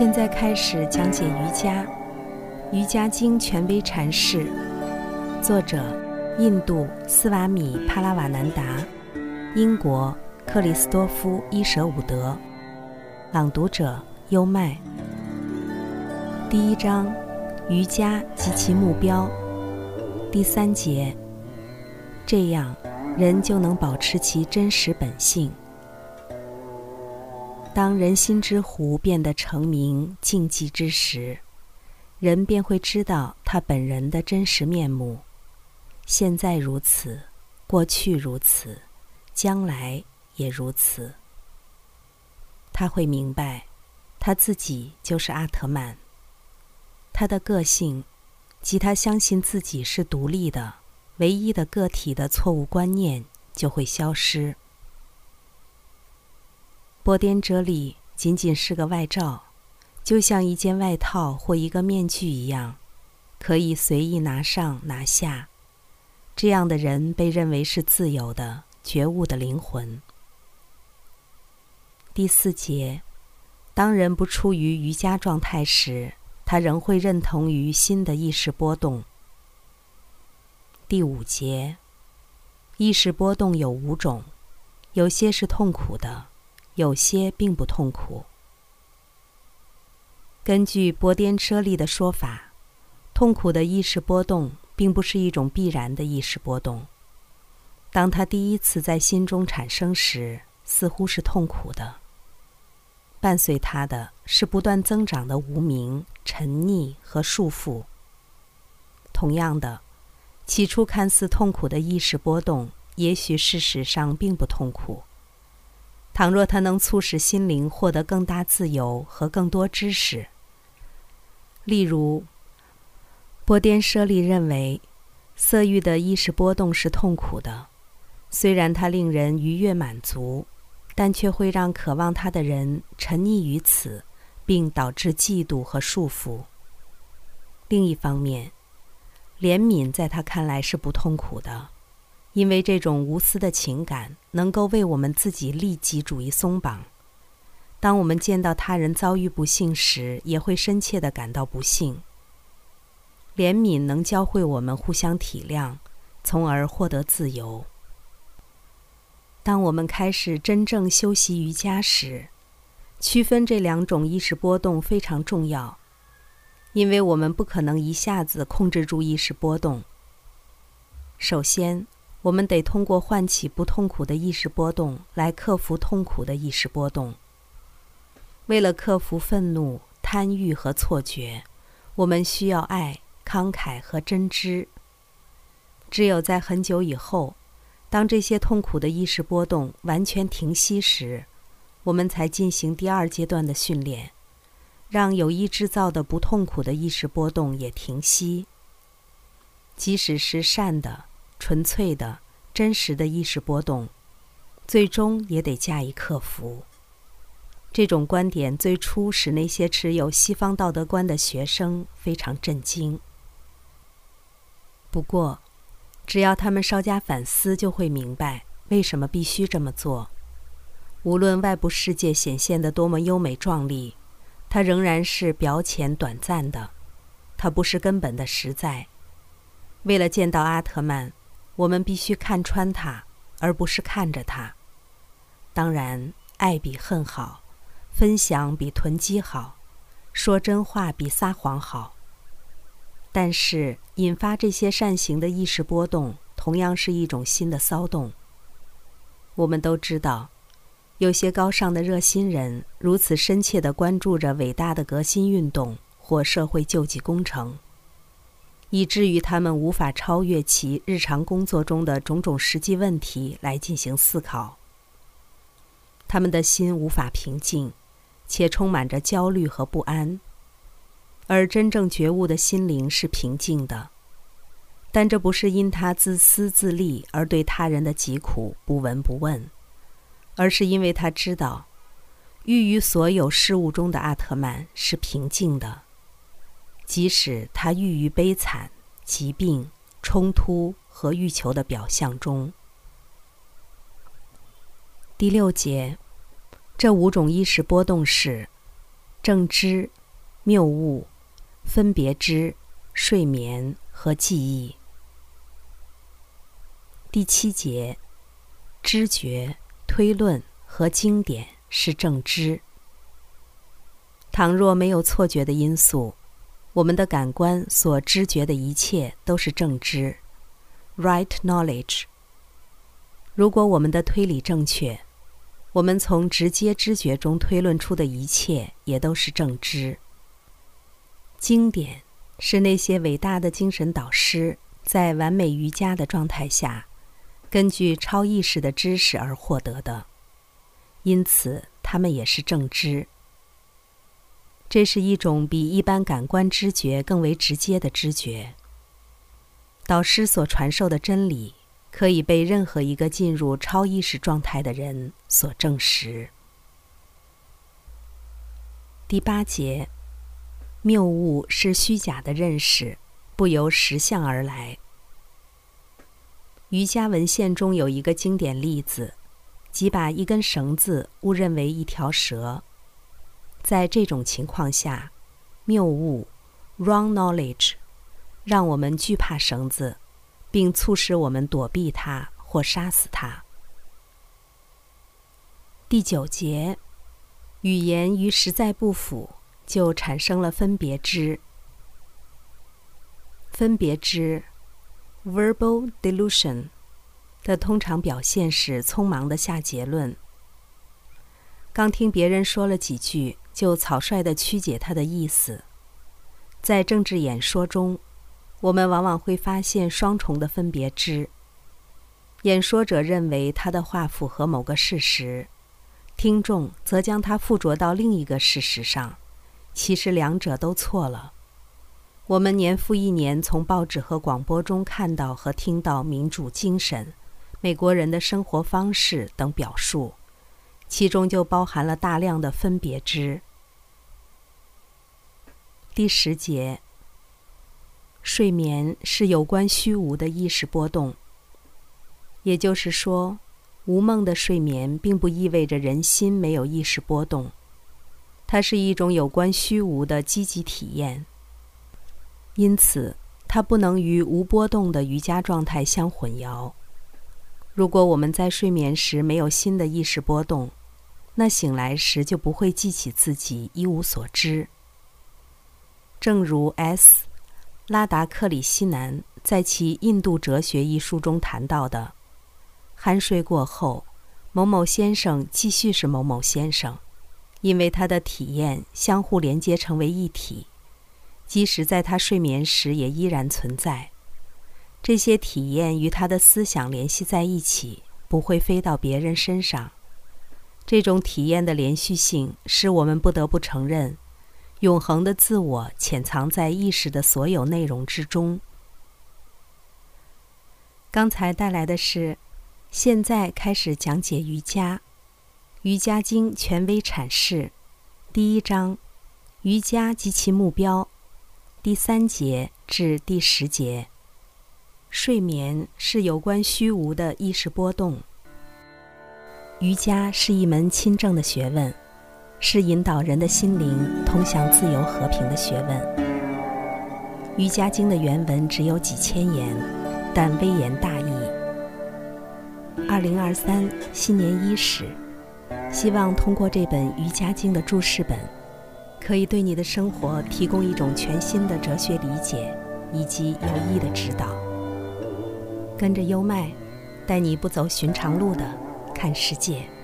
现在开始讲解瑜伽，《瑜伽经》权威阐释，作者：印度斯瓦米·帕拉瓦南达，英国克里斯多夫·伊舍伍德，朗读者：优麦。第一章：瑜伽及其目标。第三节：这样，人就能保持其真实本性。当人心之湖变得澄明静寂之时，人便会知道他本人的真实面目。现在如此，过去如此，将来也如此。他会明白，他自己就是阿特曼。他的个性，及他相信自己是独立的、唯一的个体的错误观念，就会消失。波颠哲理仅仅是个外罩，就像一件外套或一个面具一样，可以随意拿上拿下。这样的人被认为是自由的、觉悟的灵魂。第四节，当人不处于瑜伽状态时，他仍会认同于新的意识波动。第五节，意识波动有五种，有些是痛苦的。有些并不痛苦。根据波颠车利的说法，痛苦的意识波动并不是一种必然的意识波动。当它第一次在心中产生时，似乎是痛苦的。伴随它的是不断增长的无名、沉溺和束缚。同样的，起初看似痛苦的意识波动，也许事实上并不痛苦。倘若它能促使心灵获得更大自由和更多知识，例如，波颠舍利认为，色欲的意识波动是痛苦的，虽然它令人愉悦满足，但却会让渴望它的人沉溺于此，并导致嫉妒和束缚。另一方面，怜悯在他看来是不痛苦的。因为这种无私的情感能够为我们自己利己主义松绑。当我们见到他人遭遇不幸时，也会深切地感到不幸。怜悯能教会我们互相体谅，从而获得自由。当我们开始真正修习瑜伽时，区分这两种意识波动非常重要，因为我们不可能一下子控制住意识波动。首先。我们得通过唤起不痛苦的意识波动来克服痛苦的意识波动。为了克服愤怒、贪欲和错觉，我们需要爱、慷慨和真知。只有在很久以后，当这些痛苦的意识波动完全停息时，我们才进行第二阶段的训练，让有意制造的不痛苦的意识波动也停息，即使是善的。纯粹的、真实的意识波动，最终也得加以克服。这种观点最初使那些持有西方道德观的学生非常震惊。不过，只要他们稍加反思，就会明白为什么必须这么做。无论外部世界显现的多么优美壮丽，它仍然是表浅短暂的，它不是根本的实在。为了见到阿特曼。我们必须看穿它，而不是看着它。当然，爱比恨好，分享比囤积好，说真话比撒谎好。但是，引发这些善行的意识波动，同样是一种新的骚动。我们都知道，有些高尚的热心人如此深切地关注着伟大的革新运动或社会救济工程。以至于他们无法超越其日常工作中的种种实际问题来进行思考。他们的心无法平静，且充满着焦虑和不安。而真正觉悟的心灵是平静的，但这不是因他自私自利而对他人的疾苦不闻不问，而是因为他知道，寓于所有事物中的阿特曼是平静的。即使他郁于悲惨、疾病、冲突和欲求的表象中。第六节，这五种意识波动是：正知、谬误、分别知、睡眠和记忆。第七节，知觉、推论和经典是正知。倘若没有错觉的因素，我们的感官所知觉的一切都是正知 （right knowledge）。如果我们的推理正确，我们从直接知觉中推论出的一切也都是正知。经典是那些伟大的精神导师在完美瑜伽的状态下，根据超意识的知识而获得的，因此他们也是正知。这是一种比一般感官知觉更为直接的知觉。导师所传授的真理，可以被任何一个进入超意识状态的人所证实。第八节，谬误是虚假的认识，不由实相而来。瑜伽文献中有一个经典例子，即把一根绳子误认为一条蛇。在这种情况下，谬误 （wrong knowledge） 让我们惧怕绳子，并促使我们躲避它或杀死它。第九节，语言与实在不符，就产生了分别知。分别知 （verbal delusion） 的通常表现是匆忙的下结论。刚听别人说了几句。就草率地曲解他的意思。在政治演说中，我们往往会发现双重的分别之。演说者认为他的话符合某个事实，听众则将它附着到另一个事实上，其实两者都错了。我们年复一年从报纸和广播中看到和听到民主精神、美国人的生活方式等表述，其中就包含了大量的分别知。第十节，睡眠是有关虚无的意识波动。也就是说，无梦的睡眠并不意味着人心没有意识波动，它是一种有关虚无的积极体验。因此，它不能与无波动的瑜伽状态相混淆。如果我们在睡眠时没有新的意识波动，那醒来时就不会记起自己一无所知。正如 S. 拉达克里希南在其《印度哲学》一书中谈到的，酣睡过后，某某先生继续是某某先生，因为他的体验相互连接成为一体，即使在他睡眠时也依然存在。这些体验与他的思想联系在一起，不会飞到别人身上。这种体验的连续性，使我们不得不承认。永恒的自我潜藏在意识的所有内容之中。刚才带来的是，现在开始讲解瑜伽，《瑜伽经》权威阐释，第一章，瑜伽及其目标，第三节至第十节。睡眠是有关虚无的意识波动。瑜伽是一门亲政的学问。是引导人的心灵通向自由和平的学问。《瑜伽经》的原文只有几千言，但微言大义。二零二三新年伊始，希望通过这本《瑜伽经》的注释本，可以对你的生活提供一种全新的哲学理解以及有益的指导。跟着优麦，带你不走寻常路的看世界。